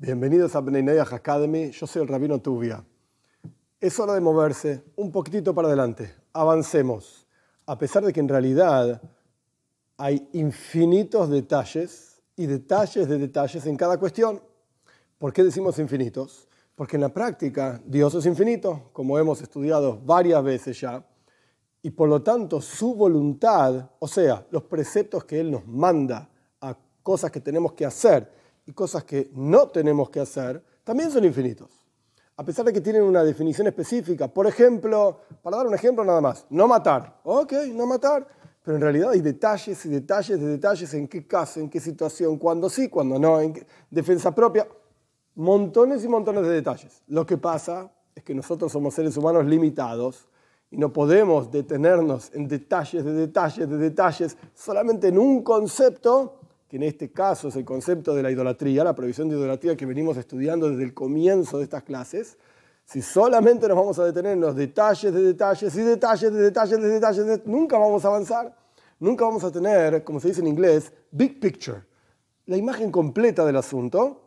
Bienvenidos a Bnei Academy, yo soy el Rabino Tubia. Es hora de moverse un poquitito para adelante, avancemos, a pesar de que en realidad hay infinitos detalles y detalles de detalles en cada cuestión. ¿Por qué decimos infinitos? Porque en la práctica Dios es infinito, como hemos estudiado varias veces ya, y por lo tanto su voluntad, o sea, los preceptos que Él nos manda a cosas que tenemos que hacer, y cosas que no tenemos que hacer también son infinitos. A pesar de que tienen una definición específica. Por ejemplo, para dar un ejemplo nada más, no matar. Ok, no matar. Pero en realidad hay detalles y detalles de detalles en qué caso, en qué situación, cuándo sí, cuándo no, en defensa propia. Montones y montones de detalles. Lo que pasa es que nosotros somos seres humanos limitados y no podemos detenernos en detalles de detalles de detalles solamente en un concepto que en este caso es el concepto de la idolatría, la prohibición de idolatría que venimos estudiando desde el comienzo de estas clases, si solamente nos vamos a detener en los detalles de detalles y detalles de detalles de detalles, nunca vamos a avanzar. Nunca vamos a tener, como se dice en inglés, big picture, la imagen completa del asunto,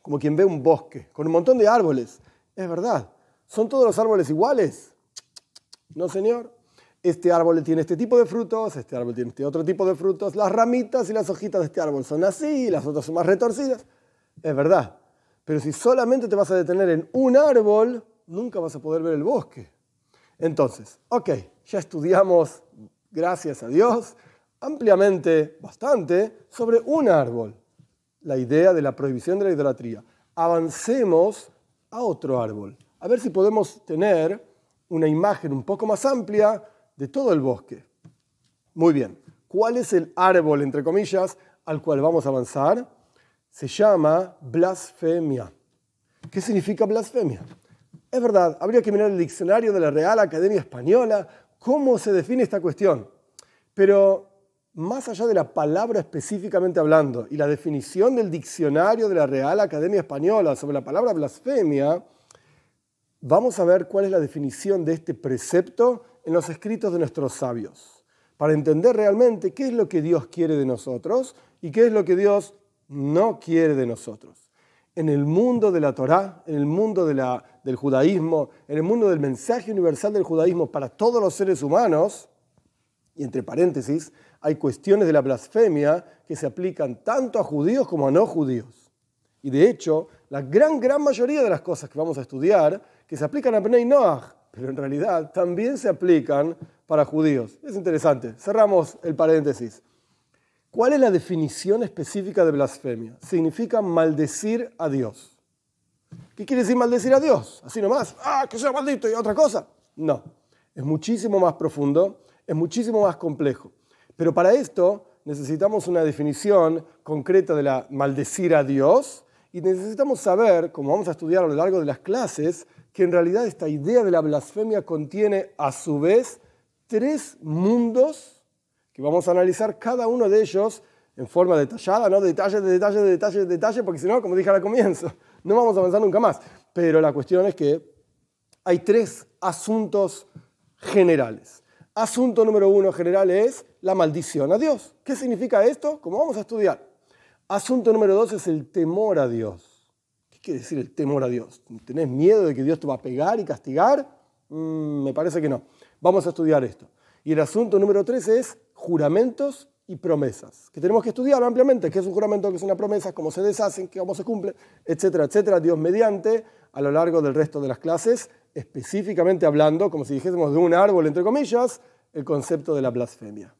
como quien ve un bosque con un montón de árboles. Es verdad, ¿son todos los árboles iguales? No, señor este árbol tiene este tipo de frutos, este árbol tiene este otro tipo de frutos, las ramitas y las hojitas de este árbol son así, las otras son más retorcidas. Es verdad. Pero si solamente te vas a detener en un árbol, nunca vas a poder ver el bosque. Entonces, ok, ya estudiamos, gracias a Dios, ampliamente, bastante, sobre un árbol. La idea de la prohibición de la idolatría. Avancemos a otro árbol. A ver si podemos tener una imagen un poco más amplia de todo el bosque. Muy bien, ¿cuál es el árbol, entre comillas, al cual vamos a avanzar? Se llama blasfemia. ¿Qué significa blasfemia? Es verdad, habría que mirar el diccionario de la Real Academia Española, cómo se define esta cuestión. Pero más allá de la palabra específicamente hablando y la definición del diccionario de la Real Academia Española sobre la palabra blasfemia, vamos a ver cuál es la definición de este precepto en los escritos de nuestros sabios, para entender realmente qué es lo que Dios quiere de nosotros y qué es lo que Dios no quiere de nosotros. En el mundo de la Torá, en el mundo del judaísmo, en el mundo del mensaje universal del judaísmo para todos los seres humanos, y entre paréntesis, hay cuestiones de la blasfemia que se aplican tanto a judíos como a no judíos. Y de hecho, la gran, gran mayoría de las cosas que vamos a estudiar, que se aplican a Bnei Noach, pero en realidad también se aplican para judíos. Es interesante. Cerramos el paréntesis. ¿Cuál es la definición específica de blasfemia? Significa maldecir a Dios. ¿Qué quiere decir maldecir a Dios? Así nomás. Ah, que sea maldito y otra cosa. No. Es muchísimo más profundo, es muchísimo más complejo. Pero para esto necesitamos una definición concreta de la maldecir a Dios y necesitamos saber, como vamos a estudiar a lo largo de las clases, que en realidad esta idea de la blasfemia contiene a su vez tres mundos que vamos a analizar cada uno de ellos en forma detallada, no detalle de detalle de detalle de detalle, porque si no, como dije al comienzo, no vamos a avanzar nunca más. Pero la cuestión es que hay tres asuntos generales. Asunto número uno general es la maldición a Dios. ¿Qué significa esto? Como vamos a estudiar. Asunto número dos es el temor a Dios. ¿Qué quiere decir el temor a Dios? ¿Tenés miedo de que Dios te va a pegar y castigar? Mm, me parece que no. Vamos a estudiar esto. Y el asunto número tres es juramentos y promesas, que tenemos que estudiar ampliamente, qué es un juramento, qué es una promesa, cómo se deshacen, cómo se cumplen, etcétera, etcétera, Dios mediante, a lo largo del resto de las clases, específicamente hablando, como si dijésemos de un árbol, entre comillas, el concepto de la blasfemia.